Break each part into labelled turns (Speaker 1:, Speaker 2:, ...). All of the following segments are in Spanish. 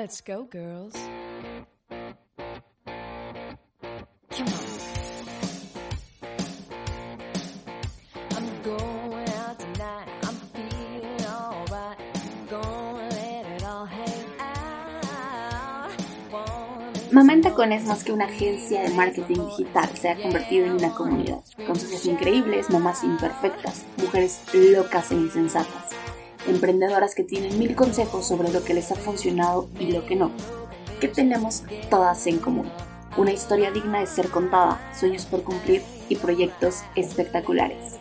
Speaker 1: Let's go, girls. Come on. I'm going out tonight. I'm feeling alright. Gonna let it all hang out. Wanna make
Speaker 2: Mamá en
Speaker 1: some
Speaker 2: Tacón es más que una agencia de marketing digital, se ha convertido en una comunidad, con socias increíbles, mamás imperfectas, mujeres locas e insensatas, emprendedoras que tienen mil consejos sobre lo que les ha funcionado y lo que no. ¿Qué tenemos todas en común? Una historia digna de ser contada, sueños por cumplir y proyectos espectaculares.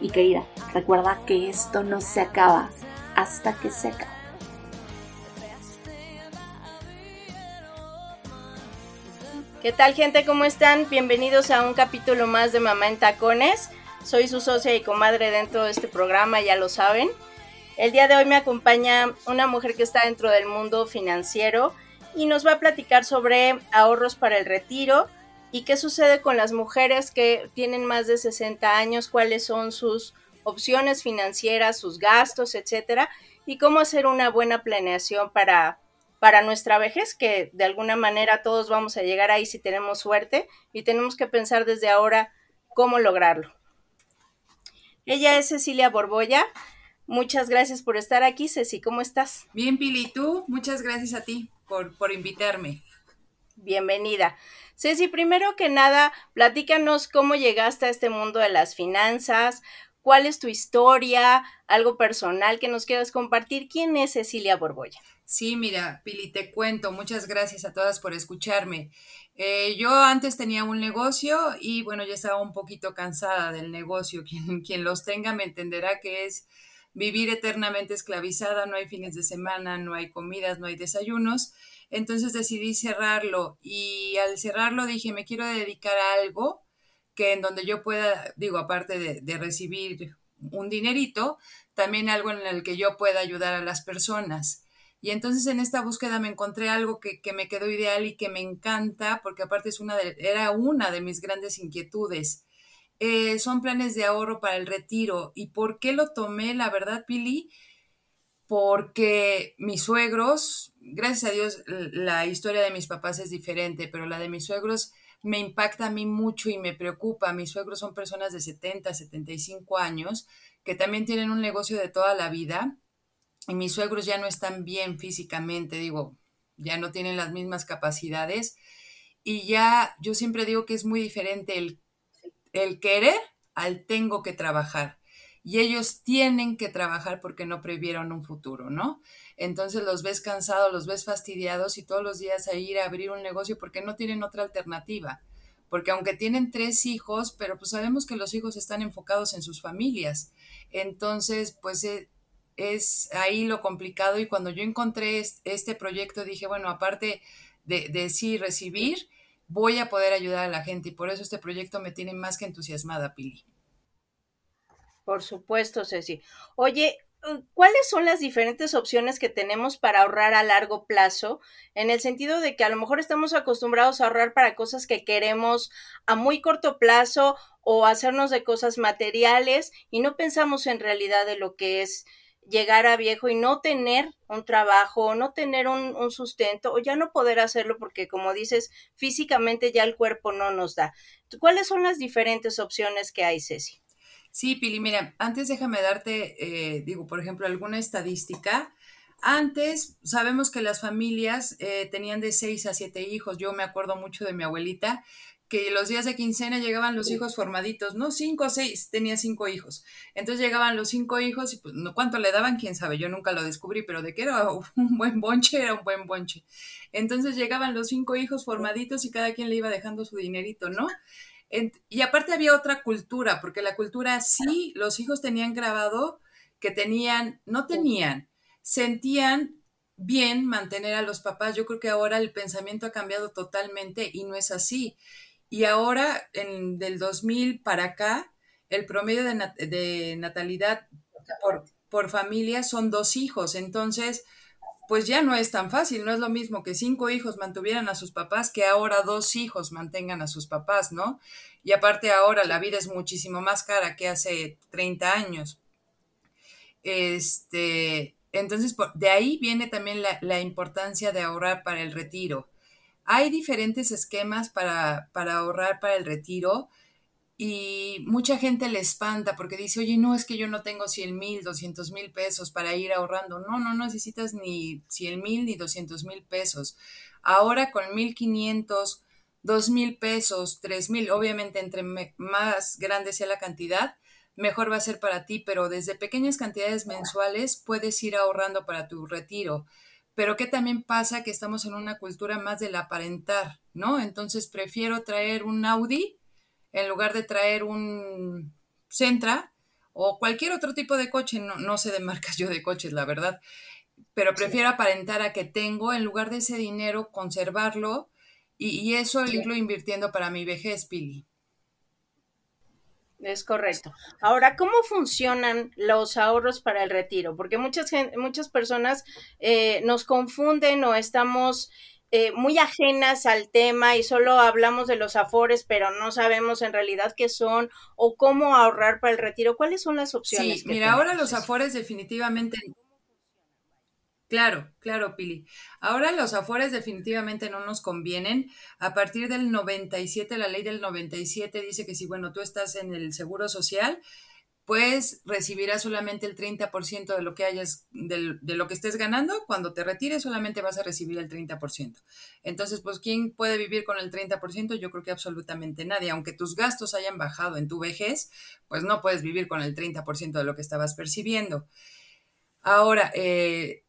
Speaker 2: Y querida, recuerda que esto no se acaba hasta que se acabe.
Speaker 3: ¿Qué tal gente? ¿Cómo están? Bienvenidos a un capítulo más de Mamá en Tacones. Soy su socia y comadre dentro de este programa, ya lo saben. El día de hoy me acompaña una mujer que está dentro del mundo financiero y nos va a platicar sobre ahorros para el retiro y qué sucede con las mujeres que tienen más de 60 años, cuáles son sus opciones financieras, sus gastos, etcétera, y cómo hacer una buena planeación para para nuestra vejez, que de alguna manera todos vamos a llegar ahí si tenemos suerte y tenemos que pensar desde ahora cómo lograrlo. Ella es Cecilia Borbolla. Muchas gracias por estar aquí, Ceci. ¿Cómo estás?
Speaker 4: Bien, Pili, tú, muchas gracias a ti por, por invitarme.
Speaker 3: Bienvenida. Ceci, primero que nada, platícanos cómo llegaste a este mundo de las finanzas, cuál es tu historia, algo personal que nos quieras compartir. ¿Quién es Cecilia Borbolla?
Speaker 4: Sí, mira, Pili, te cuento, muchas gracias a todas por escucharme. Eh, yo antes tenía un negocio y bueno, ya estaba un poquito cansada del negocio. Quien, quien los tenga me entenderá que es vivir eternamente esclavizada, no hay fines de semana, no hay comidas, no hay desayunos. Entonces decidí cerrarlo y al cerrarlo dije, me quiero dedicar a algo que en donde yo pueda, digo, aparte de, recibir un dinerito, también algo en el que yo pueda ayudar a las personas. Y entonces en esta búsqueda me encontré algo que, que, me quedó ideal y que me encanta, porque aparte es una era una de mis grandes inquietudes. Eh, son planes de ahorro para el retiro. ¿Y por qué lo tomé? La verdad, Pili, porque mis suegros, gracias a Dios, la historia de mis papás es diferente, pero la de mis suegros me impacta a mí mucho y me preocupa. Mis suegros son personas de 70, 75 años que también tienen un negocio de toda la vida y mis suegros ya no están bien físicamente, digo, ya no tienen las mismas capacidades y ya yo siempre digo que es muy diferente el, el querer al tengo que trabajar. Y ellos tienen que trabajar porque no previeron un futuro, ¿no? Entonces los ves cansados, los ves fastidiados y todos los días a ir a abrir un negocio porque no tienen otra alternativa. Porque aunque tienen tres hijos, pero pues sabemos que los hijos están enfocados en sus familias. Entonces, pues es ahí lo complicado y cuando yo encontré este proyecto dije, bueno, aparte de, sí recibir, voy a poder ayudar a la gente y por eso este proyecto me tiene más que entusiasmada, Pili.
Speaker 3: Por supuesto, Ceci. Oye, ¿cuáles son las diferentes opciones que tenemos para ahorrar a largo plazo? En el sentido de que a lo mejor estamos acostumbrados a ahorrar para cosas que queremos a muy corto plazo o hacernos de cosas materiales y no pensamos en realidad de lo que es llegar a viejo y no tener un trabajo, no tener un, un, sustento o ya no poder hacerlo porque como dices, físicamente ya el cuerpo no nos da. ¿Cuáles son las diferentes opciones que hay, Ceci?
Speaker 4: Sí, Pili, mira, antes déjame darte, eh, digo, por ejemplo, alguna estadística. Antes sabemos que las familias eh, tenían de seis a siete hijos. Yo me acuerdo mucho de mi abuelita que los días de quincena llegaban los hijos formaditos, ¿no? Cinco o seis, tenía cinco hijos. Entonces llegaban los cinco hijos y pues, no cuánto le daban, quién sabe, yo nunca lo descubrí, pero de que era un buen bonche, era un buen bonche. Entonces llegaban los cinco hijos formaditos y cada quien le iba dejando su dinerito, ¿no? Y aparte había otra cultura, porque la cultura sí, los hijos tenían grabado que tenían, no tenían, sentían bien mantener a los papás. Yo creo que ahora el pensamiento ha cambiado totalmente y no es así. Y ahora, en, del 2000 para acá, el promedio de, nat de natalidad por, familia son dos hijos. Entonces, pues ya no es tan fácil, no es lo mismo que cinco hijos mantuvieran a sus papás que ahora dos hijos mantengan a sus papás, ¿no? Y aparte ahora la vida es muchísimo más cara que hace 30 años. Este, entonces, de ahí viene también la, importancia de ahorrar para el retiro. Hay diferentes esquemas para, para ahorrar para el retiro y mucha gente le espanta porque dice, oye, no, es que yo no tengo 100 mil, 200 mil pesos para ir ahorrando. No, no necesitas ni 100 mil ni 200 mil pesos. Ahora con 1500, 2 mil pesos, 3 mil, obviamente entre más grande sea la cantidad, mejor va a ser para ti, pero desde pequeñas cantidades mensuales puedes ir ahorrando para tu retiro. Pero ¿qué también pasa? Que estamos en una cultura más del aparentar, ¿no? Entonces prefiero traer un Audi en lugar de traer un Centra o cualquier otro tipo de coche, no, sé de marcas yo de coches, la verdad, pero prefiero aparentar a que tengo en lugar de ese dinero, conservarlo y, eso irlo invirtiendo para mi vejez, Pili.
Speaker 3: Es correcto. Ahora, ¿cómo funcionan los ahorros para el retiro? Porque muchas, muchas personas eh, nos confunden o estamos eh, muy ajenas al tema y solo hablamos de los afores, pero no sabemos en realidad qué son o cómo ahorrar para el retiro. ¿Cuáles son las opciones?
Speaker 4: Sí, mira, ahora los afores definitivamente... Claro, claro, Pili. Ahora los afores definitivamente no nos convienen. A partir del 97, la ley del 97 dice que si, bueno, tú estás en el seguro social, pues recibirás solamente el 30% de lo que hayas, de, lo que estés ganando. Cuando te retires solamente vas a recibir el 30%. Entonces, pues, ¿quién puede vivir con el 30%? Yo creo que absolutamente nadie. Aunque tus gastos hayan bajado en tu vejez, pues no puedes vivir con el 30% de lo que estabas percibiendo. Ahora, eh,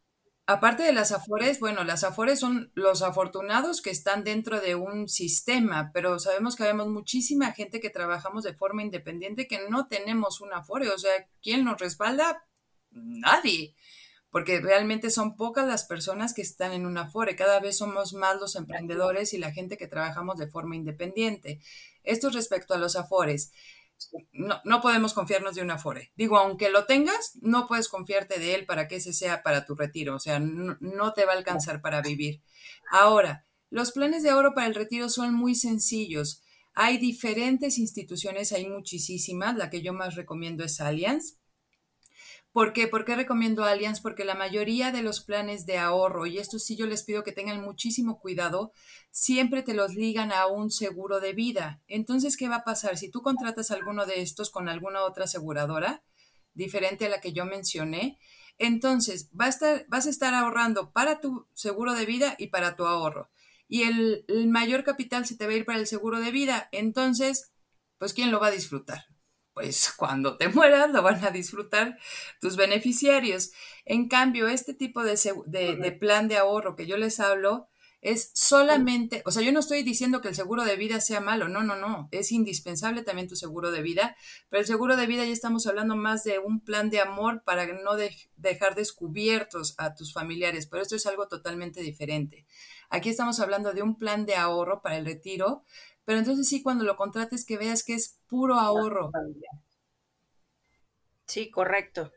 Speaker 4: Aparte de las afores, bueno, las afores son los afortunados que están dentro de un sistema, pero sabemos que vemos muchísima gente que trabajamos de forma independiente que no tenemos un afore, o sea, ¿quién nos respalda? Nadie, porque realmente son pocas las personas que están en un afore, cada vez somos más los emprendedores y la gente que trabajamos de forma independiente. Esto respecto a los afores no, no podemos confiarnos de un Afore. Digo, aunque lo tengas, no puedes confiarte de él para que ese sea para tu retiro, o sea, no, te va a alcanzar para vivir. Ahora, los planes de ahorro para el retiro son muy sencillos. Hay diferentes instituciones, hay muchísimas, la que yo más recomiendo es Allianz. ¿Por qué? ¿Por qué recomiendo Allianz? Porque la mayoría de los planes de ahorro, y esto sí yo les pido que tengan muchísimo cuidado, siempre te los ligan a un seguro de vida. Entonces, ¿qué va a pasar? Si tú contratas alguno de estos con alguna otra aseguradora, diferente a la que yo mencioné, entonces vas a estar, vas a estar ahorrando para tu seguro de vida y para tu ahorro. Y el, el mayor capital se te va a ir para el seguro de vida. Entonces, pues ¿quién lo va a disfrutar? Pues cuando te mueras lo van a disfrutar tus beneficiarios. En cambio, este tipo de, plan de ahorro que yo les hablo es solamente, o sea, yo no estoy diciendo que el seguro de vida sea malo, no, no, no, es indispensable también tu seguro de vida, pero el seguro de vida ya estamos hablando más de un plan de amor para no dejar descubiertos a tus familiares, pero esto es algo totalmente diferente. Aquí estamos hablando de un plan de ahorro para el retiro, pero entonces sí, cuando lo contrates, que veas que es puro ahorro.
Speaker 3: Sí, correcto.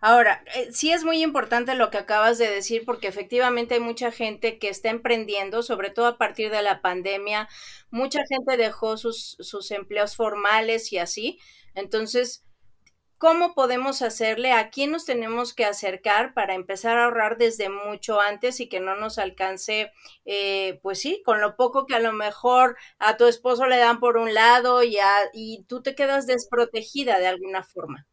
Speaker 3: Ahora, eh, sí es muy importante lo que acabas de decir porque efectivamente hay mucha gente que está emprendiendo, sobre todo a partir de la pandemia. Mucha gente dejó sus, sus empleos formales y así. Entonces, ¿Cómo podemos hacerle? ¿A quién nos tenemos que acercar para empezar a ahorrar desde mucho antes y que no nos alcance, eh, pues sí, con lo poco que a lo mejor a tu esposo le dan por un lado y, y tú te quedas desprotegida de alguna forma?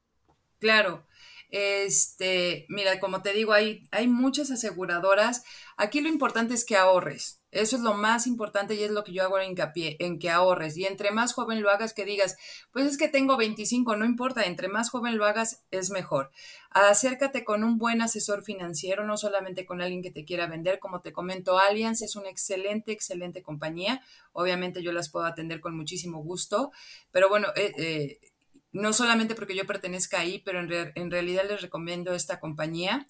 Speaker 4: Claro. Este, mira, como te digo, hay, hay muchas aseguradoras. Aquí lo importante es que ahorres. Eso es lo más importante y es lo que yo hago en hincapié, en que ahorres. Y entre más joven lo hagas, que digas, pues es que tengo 25, no importa, entre más joven lo hagas, es mejor. Acércate con un buen asesor financiero, no solamente con alguien que te quiera vender. Como te comento, Allianz es una excelente, excelente compañía. Obviamente yo las puedo atender con muchísimo gusto, pero bueno, eh, eh, no solamente porque yo pertenezca ahí, pero en, realidad les recomiendo esta compañía.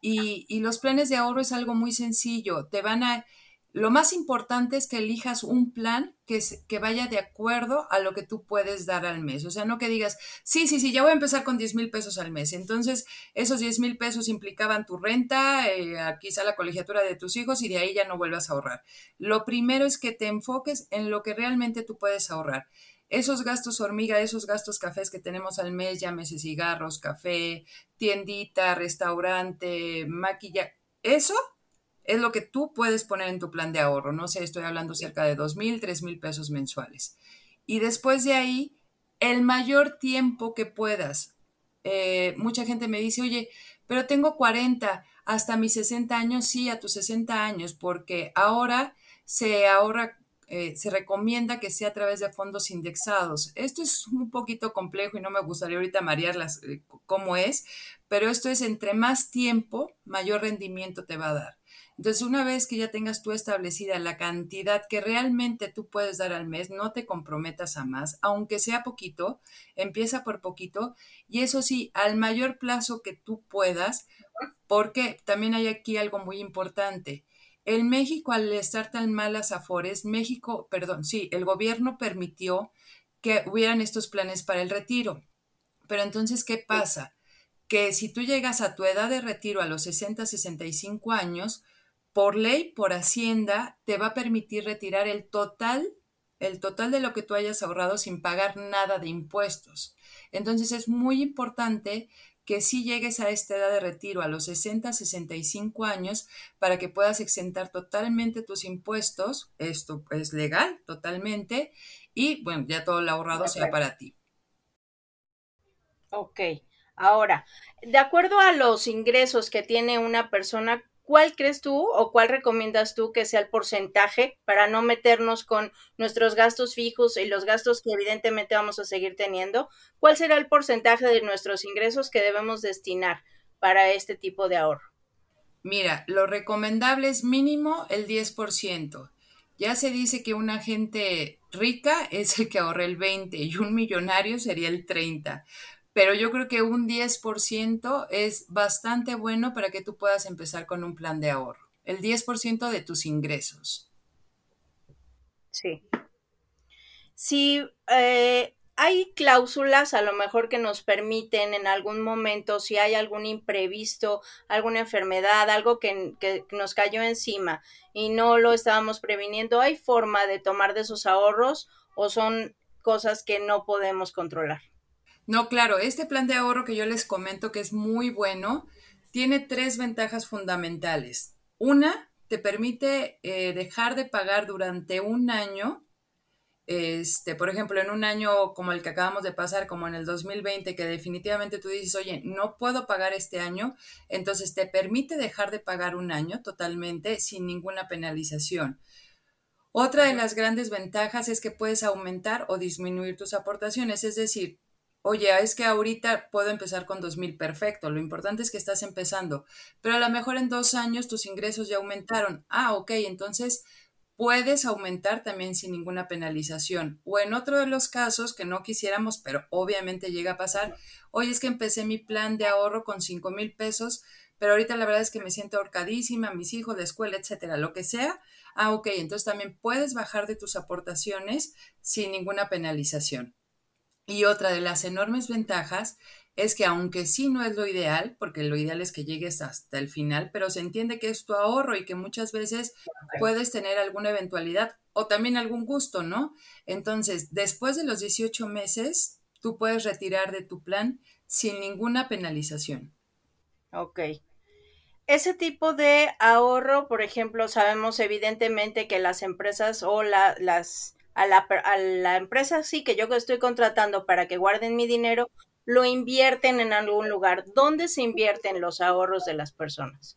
Speaker 4: Y, y, los planes de ahorro es algo muy sencillo. Te van a, Lo más importante es que elijas un plan que, vaya de acuerdo a lo que tú puedes dar al mes. O sea, no que digas, sí, sí, sí, ya voy a empezar con 10 mil pesos al mes. Entonces, esos 10 mil pesos implicaban tu renta, eh, quizá la colegiatura de tus hijos y de ahí ya no vuelvas a ahorrar. Lo primero es que te enfoques en lo que realmente tú puedes ahorrar. Esos gastos hormiga, esos gastos cafés que tenemos al mes, llámese cigarros, café, tiendita, restaurante, maquillaje, eso es lo que tú puedes poner en tu plan de ahorro. No sé, estoy hablando cerca de dos mil, tres mil pesos mensuales. Y después de ahí, el mayor tiempo que puedas. Eh, mucha gente me dice, oye, pero tengo 40, hasta mis 60 años, sí, a tus 60 años, porque ahora se ahorra, eh, se recomienda que sea a través de fondos indexados. Esto es un poquito complejo y no me gustaría ahorita marearlas eh, cómo es, pero esto es entre más tiempo, mayor rendimiento te va a dar. Entonces, una vez que ya tengas tú establecida la cantidad que realmente tú puedes dar al mes, no te comprometas a más, aunque sea poquito, empieza por poquito y eso sí, al mayor plazo que tú puedas, porque también hay aquí algo muy importante. En México, al estar tan malas afores, México, perdón, sí, el gobierno permitió que hubieran estos planes para el retiro. Pero entonces, ¿qué pasa? Que si tú llegas a tu edad de retiro a los 60, 65 años, por ley, por Hacienda, te va a permitir retirar el total, el total de lo que tú hayas ahorrado sin pagar nada de impuestos. Entonces es muy importante que si llegues a esta edad de retiro a los 60, 65 años para que puedas exentar totalmente tus impuestos. Esto es legal totalmente y bueno, ya todo lo ahorrado sea para ti.
Speaker 3: Ok, ahora, de acuerdo a los ingresos que tiene una persona, ¿cuál crees tú o cuál recomiendas tú que sea el porcentaje para no meternos con nuestros gastos fijos y los gastos que evidentemente vamos a seguir teniendo? ¿Cuál será el porcentaje de nuestros ingresos que debemos destinar para este tipo de ahorro?
Speaker 4: Mira, lo recomendable es mínimo el 10%. Ya se dice que una gente rica es el que ahorra el 20 y un millonario sería el 30 pero yo creo que un 10% es bastante bueno para que tú puedas empezar con un plan de ahorro. El 10% de tus ingresos.
Speaker 3: Sí. Si eh, hay cláusulas a lo mejor que nos permiten en algún momento, si hay algún imprevisto, alguna enfermedad, algo que, que nos cayó encima y no lo estábamos previniendo, ¿hay forma de tomar de esos ahorros o son cosas que no podemos controlar?
Speaker 4: No, claro, este plan de ahorro que yo les comento que es muy bueno, tiene tres ventajas fundamentales. Una, te permite eh, dejar de pagar durante un año, este, por ejemplo, en un año como el que acabamos de pasar, como en el 2020, que definitivamente tú dices, oye, no puedo pagar este año, entonces te permite dejar de pagar un año totalmente sin ninguna penalización. Otra de las grandes ventajas es que puedes aumentar o disminuir tus aportaciones, es decir, oye, es que ahorita puedo empezar con 2.000, perfecto, lo importante es que estás empezando, pero a lo mejor en dos años tus ingresos ya aumentaron. Ah, ok, entonces puedes aumentar también sin ninguna penalización. O en otro de los casos que no quisiéramos, pero obviamente llega a pasar, oye, es que empecé mi plan de ahorro con 5 mil pesos, pero ahorita la verdad es que me siento ahorcadísima, mis hijos, la escuela, etcétera, lo que sea. Ah, ok, entonces también puedes bajar de tus aportaciones sin ninguna penalización. Y otra de las enormes ventajas es que aunque sí no es lo ideal, porque lo ideal es que llegues hasta el final, pero se entiende que es tu ahorro y que muchas veces puedes tener alguna eventualidad o también algún gusto, ¿no? Entonces, después de los 18 meses, tú puedes retirar de tu plan sin ninguna penalización.
Speaker 3: Ok. Ese tipo de ahorro, por ejemplo, sabemos evidentemente que las empresas o las a la, empresa sí que yo estoy contratando para que guarden mi dinero, lo invierten en algún lugar. ¿Dónde se invierten los ahorros de las personas?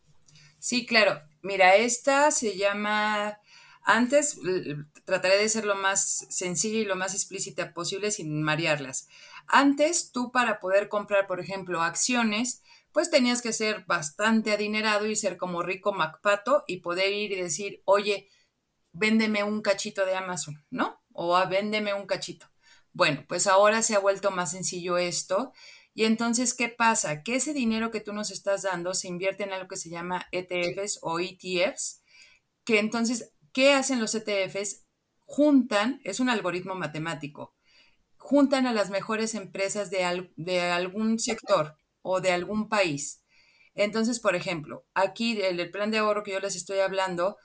Speaker 4: Sí, claro. Mira, esta se llama, antes trataré de ser lo más sencilla y lo más explícita posible sin marearlas. Antes, tú para poder comprar, por ejemplo, acciones, pues tenías que ser bastante adinerado y ser como rico Macpato y poder ir y decir, oye, véndeme un cachito de Amazon, ¿no? O a ah, véndeme un cachito. Bueno, pues ahora se ha vuelto más sencillo esto. Y entonces, ¿qué pasa? Que ese dinero que tú nos estás dando se invierte en algo que se llama ETFs o ETFs, que entonces ¿Qué hacen los ETFs? Juntan, es un algoritmo matemático, juntan a las mejores empresas de, de algún sector o de algún país. Entonces, por ejemplo, aquí el plan de ahorro que yo les estoy hablando,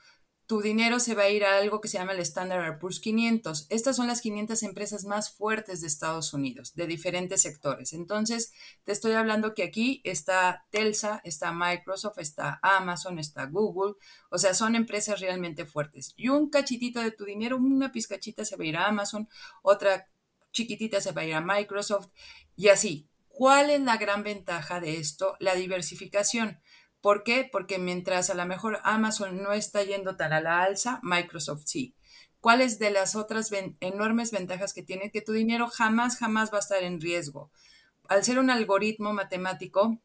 Speaker 4: tu dinero se va a ir a algo que se llama el Standard Poor's 500. Estas son las 500 empresas más fuertes de Estados Unidos, de diferentes sectores. Entonces, te estoy hablando que aquí está Telsa, está Microsoft, está Amazon, está Google. O sea, son empresas realmente fuertes. Y un cachitito de tu dinero, una pizcachita se va a ir a Amazon, otra chiquitita se va a ir a Microsoft y así. ¿Cuál es la gran ventaja de esto? La diversificación. ¿Por qué? Porque mientras a lo mejor Amazon no está yendo tan a la alza, Microsoft sí. ¿Cuáles de las otras enormes ventajas que tiene? Que tu dinero jamás, jamás va a estar en riesgo. Al ser un algoritmo matemático,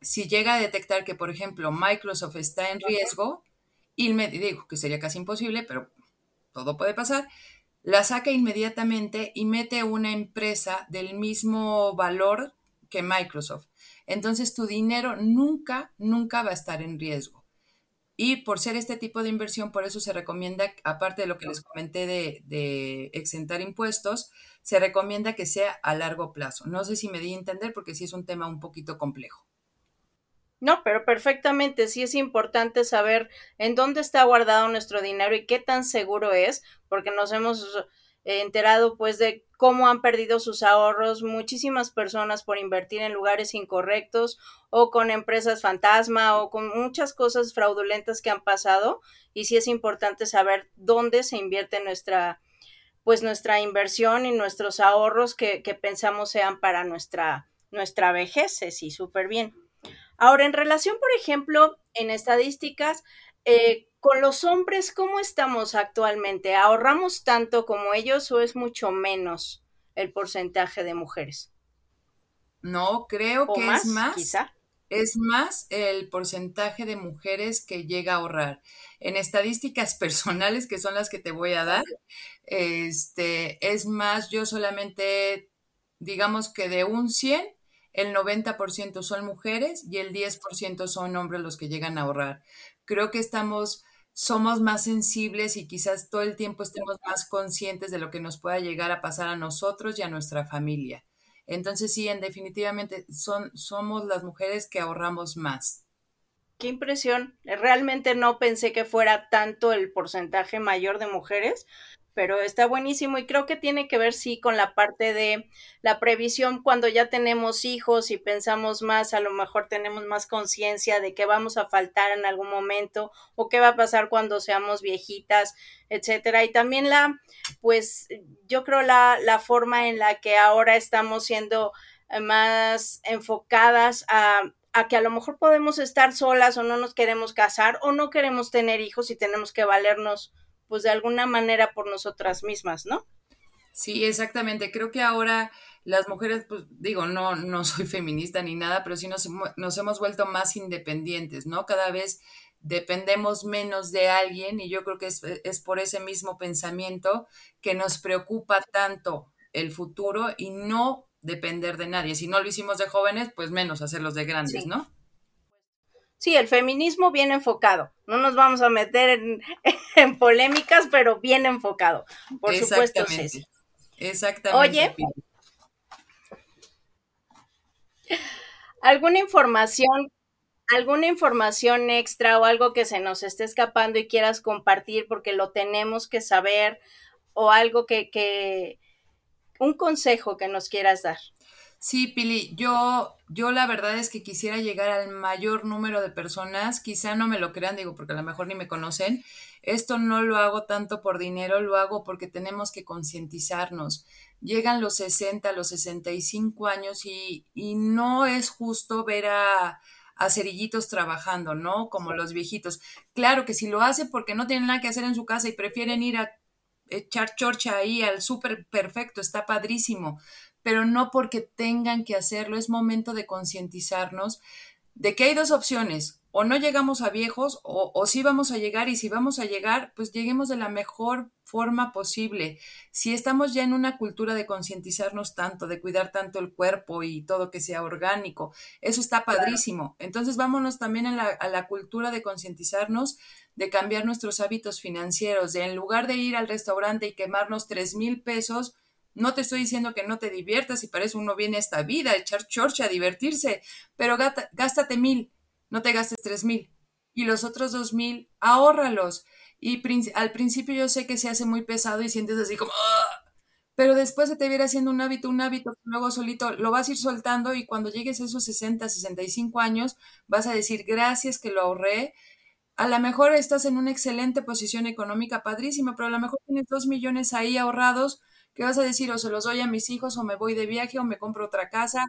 Speaker 4: si llega a detectar que, por ejemplo, Microsoft está en riesgo, y me digo que sería casi imposible, pero todo puede pasar, la saca inmediatamente y mete una empresa del mismo valor que Microsoft. Entonces tu dinero nunca, nunca va a estar en riesgo. Y por ser este tipo de inversión, por eso se recomienda, aparte de lo que les comenté de, exentar impuestos, se recomienda que sea a largo plazo. No sé si me di a entender porque sí es un tema un poquito complejo.
Speaker 3: No, pero perfectamente, sí es importante saber en dónde está guardado nuestro dinero y qué tan seguro es, porque nos hemos enterado pues de cómo han perdido sus ahorros muchísimas personas por invertir en lugares incorrectos o con empresas fantasma o con muchas cosas fraudulentas que han pasado y sí es importante saber dónde se invierte nuestra pues nuestra inversión y nuestros ahorros que, que pensamos sean para nuestra nuestra vejez, sí, súper bien. Ahora, en relación, por ejemplo, en estadísticas, eh, con los hombres, ¿cómo estamos actualmente? ¿Ahorramos tanto como ellos o es mucho menos el porcentaje de mujeres?
Speaker 4: No, creo que es más. Quizá. Es más el porcentaje de mujeres que llega a ahorrar. En estadísticas personales, que son las que te voy a dar, este, es más, yo solamente, digamos que de un 100, el 90% son mujeres y el 10% son hombres los que llegan a ahorrar creo que estamos, somos más sensibles y quizás todo el tiempo estemos más conscientes de lo que nos pueda llegar a pasar a nosotros y a nuestra familia. Entonces sí, en definitivamente son, somos las mujeres que ahorramos más.
Speaker 3: Qué impresión. Realmente no pensé que fuera tanto el porcentaje mayor de mujeres, pero está buenísimo y creo que tiene que ver, sí, con la parte de la previsión cuando ya tenemos hijos y pensamos más, a lo mejor tenemos más conciencia de que vamos a faltar en algún momento o qué va a pasar cuando seamos viejitas, etcétera. Y también la, pues, yo creo la, la forma en la que ahora estamos siendo eh, más enfocadas a a que a lo mejor podemos estar solas o no nos queremos casar o no queremos tener hijos y tenemos que valernos pues de alguna manera por nosotras mismas, ¿no?
Speaker 4: Sí, exactamente. Creo que ahora las mujeres, pues digo, no, no soy feminista ni nada, pero sí nos, nos hemos vuelto más independientes, ¿no? Cada vez dependemos menos de alguien y yo creo que es, es, por ese mismo pensamiento que nos preocupa tanto el futuro y no depender de nadie. Si no lo hicimos de jóvenes, pues menos hacerlos de grandes, ¿no?
Speaker 3: Sí, el feminismo bien enfocado. No nos vamos a meter en, polémicas, pero bien enfocado. Por supuesto, Ceci.
Speaker 4: Exactamente.
Speaker 3: Oye, ¿alguna información, alguna información extra o algo que se nos esté escapando y quieras compartir porque lo tenemos que saber o algo que, que un consejo que nos quieras dar?
Speaker 4: Sí, Pili, yo, yo la verdad es que quisiera llegar al mayor número de personas, quizá no me lo crean, digo, porque a lo mejor ni me conocen. Esto no lo hago tanto por dinero, lo hago porque tenemos que concientizarnos. Llegan los 60, los 65 años y, y no es justo ver a, a cerillitos trabajando, ¿no? Como los viejitos. Claro que si lo hacen porque no tienen nada que hacer en su casa y prefieren ir a echar chorcha ahí al súper perfecto, está padrísimo, pero no porque tengan que hacerlo, es momento de concientizarnos de que hay dos opciones, o no llegamos a viejos o, o sí vamos a llegar y si vamos a llegar, pues lleguemos de la mejor forma posible. Si estamos ya en una cultura de concientizarnos tanto, de cuidar tanto el cuerpo y todo que sea orgánico, eso está padrísimo. Entonces vámonos también a la, a la cultura de concientizarnos, de cambiar nuestros hábitos financieros, de en lugar de ir al restaurante y quemarnos tres mil pesos, no te estoy diciendo que no te diviertas y para eso uno viene a esta vida, a echar chorcha, a divertirse, pero gástate mil no te gastes tres mil. Y los otros dos mil, ahórralos. Y al principio yo sé que se hace muy pesado y sientes así como, ¡ah! pero después se te viene haciendo un hábito, un hábito, luego solito lo vas a ir soltando y cuando llegues a esos 60, 65 años, vas a decir, gracias que lo ahorré. A lo mejor estás en una excelente posición económica, padrísima, pero a lo mejor tienes dos millones ahí ahorrados que vas a decir, o se los doy a mis hijos, o me voy de viaje, o me compro otra casa,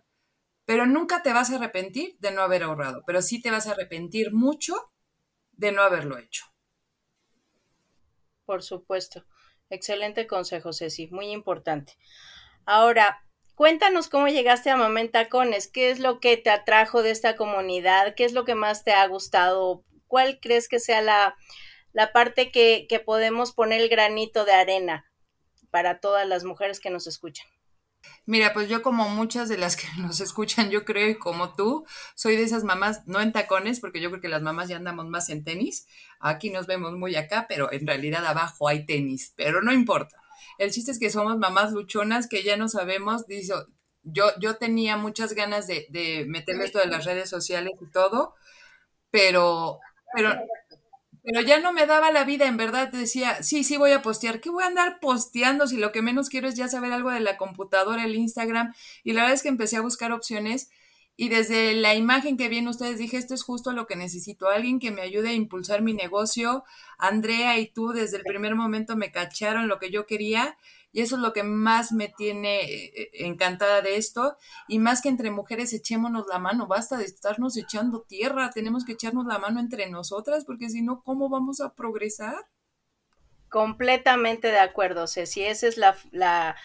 Speaker 4: pero nunca te vas a arrepentir de no haber ahorrado, pero sí te vas a arrepentir mucho de no haberlo hecho.
Speaker 3: Por supuesto. Excelente consejo, Ceci, muy importante. Ahora, cuéntanos cómo llegaste a Mamentacones, qué es lo que te atrajo de esta comunidad, qué es lo que más te ha gustado, cuál crees que sea la, la parte que, que podemos poner el granito de arena para todas las mujeres que nos escuchan.
Speaker 4: Mira, pues yo como muchas de las que nos escuchan, yo creo, y como tú, soy de esas mamás, no en tacones, porque yo creo que las mamás ya andamos más en tenis. Aquí nos vemos muy acá, pero en realidad abajo hay tenis, pero no importa. El chiste es que somos mamás luchonas que ya no sabemos, dice, yo, yo tenía muchas ganas de, meterme esto de las redes sociales y todo, pero, pero pero ya no me daba la vida, en verdad decía, sí, sí voy a postear, ¿qué voy a andar posteando si lo que menos quiero es ya saber algo de la computadora, el Instagram? Y la verdad es que empecé a buscar opciones y desde la imagen que vienen ustedes dije, esto es justo lo que necesito, alguien que me ayude a impulsar mi negocio. Andrea y tú desde el primer momento me cacharon lo que yo quería y eso es lo que más me tiene eh, encantada de esto. Y más que entre mujeres echémonos la mano, basta de estarnos echando tierra, tenemos que echarnos la mano entre nosotras, porque si no, ¿cómo vamos a progresar?
Speaker 3: Completamente de acuerdo, Ceci. Esa es la, la,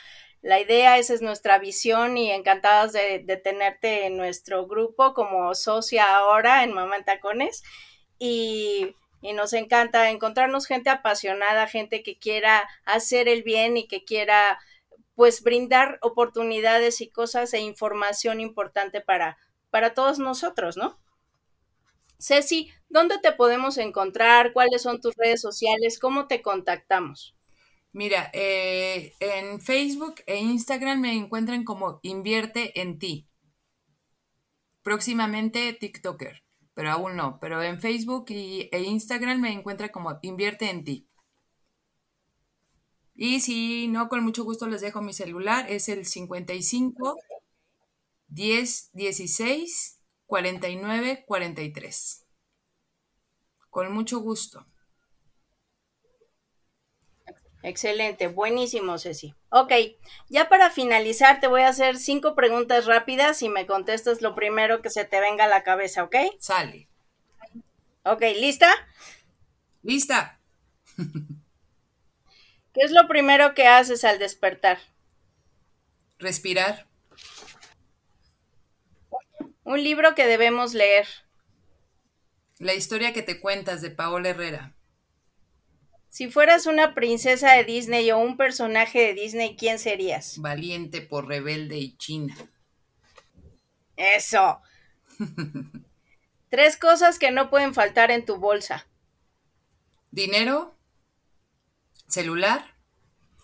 Speaker 3: la idea, esa es nuestra visión y encantadas de, tenerte en nuestro grupo como socia ahora en Mamá Tacones. Y y nos encanta encontrarnos gente apasionada, gente que quiera hacer el bien y que quiera pues brindar oportunidades y cosas e información importante para, para todos nosotros, ¿no? Ceci, ¿dónde te podemos encontrar? ¿Cuáles son tus redes sociales? ¿Cómo te contactamos?
Speaker 4: Mira, eh, en Facebook e Instagram me encuentran como Invierte en ti. Próximamente TikToker pero aún no. Pero en Facebook y, e Instagram me encuentra como Invierte en ti. Y si no, con mucho gusto les dejo mi celular. Es el 55 10 16 49 43. Con mucho gusto.
Speaker 3: Excelente, buenísimo, Ceci. Ok, ya para finalizar te voy a hacer cinco preguntas rápidas y me contestas lo primero que se te venga a la cabeza, ¿ok?
Speaker 4: Sale.
Speaker 3: Ok, ¿lista?
Speaker 4: Lista.
Speaker 3: ¿Qué es lo primero que haces al despertar?
Speaker 4: Respirar.
Speaker 3: Un libro que debemos leer.
Speaker 4: La historia que te cuentas de Paola Herrera.
Speaker 3: Si fueras una princesa de Disney o un personaje de Disney, ¿quién serías?
Speaker 4: Valiente por rebelde y china.
Speaker 3: Eso. Tres cosas que no pueden faltar en tu bolsa.
Speaker 4: Dinero, celular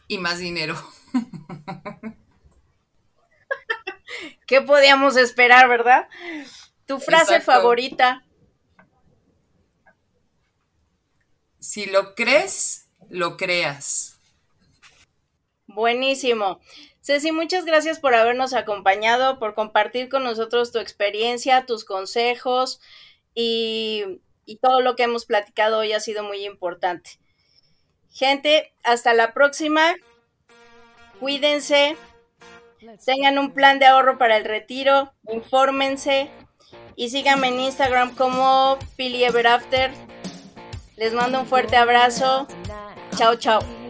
Speaker 4: y más dinero.
Speaker 3: ¿Qué podíamos esperar, verdad? Tu frase Exacto. favorita.
Speaker 4: Si lo crees, lo creas.
Speaker 3: Buenísimo. Ceci, muchas gracias por habernos acompañado, por compartir con nosotros tu experiencia, tus consejos y, todo lo que hemos platicado hoy ha sido muy importante. Gente, hasta la próxima. Cuídense. Tengan un plan de ahorro para el retiro. Infórmense. Y síganme en Instagram como Pili Ever After. Les mando un fuerte abrazo. Chao, chao.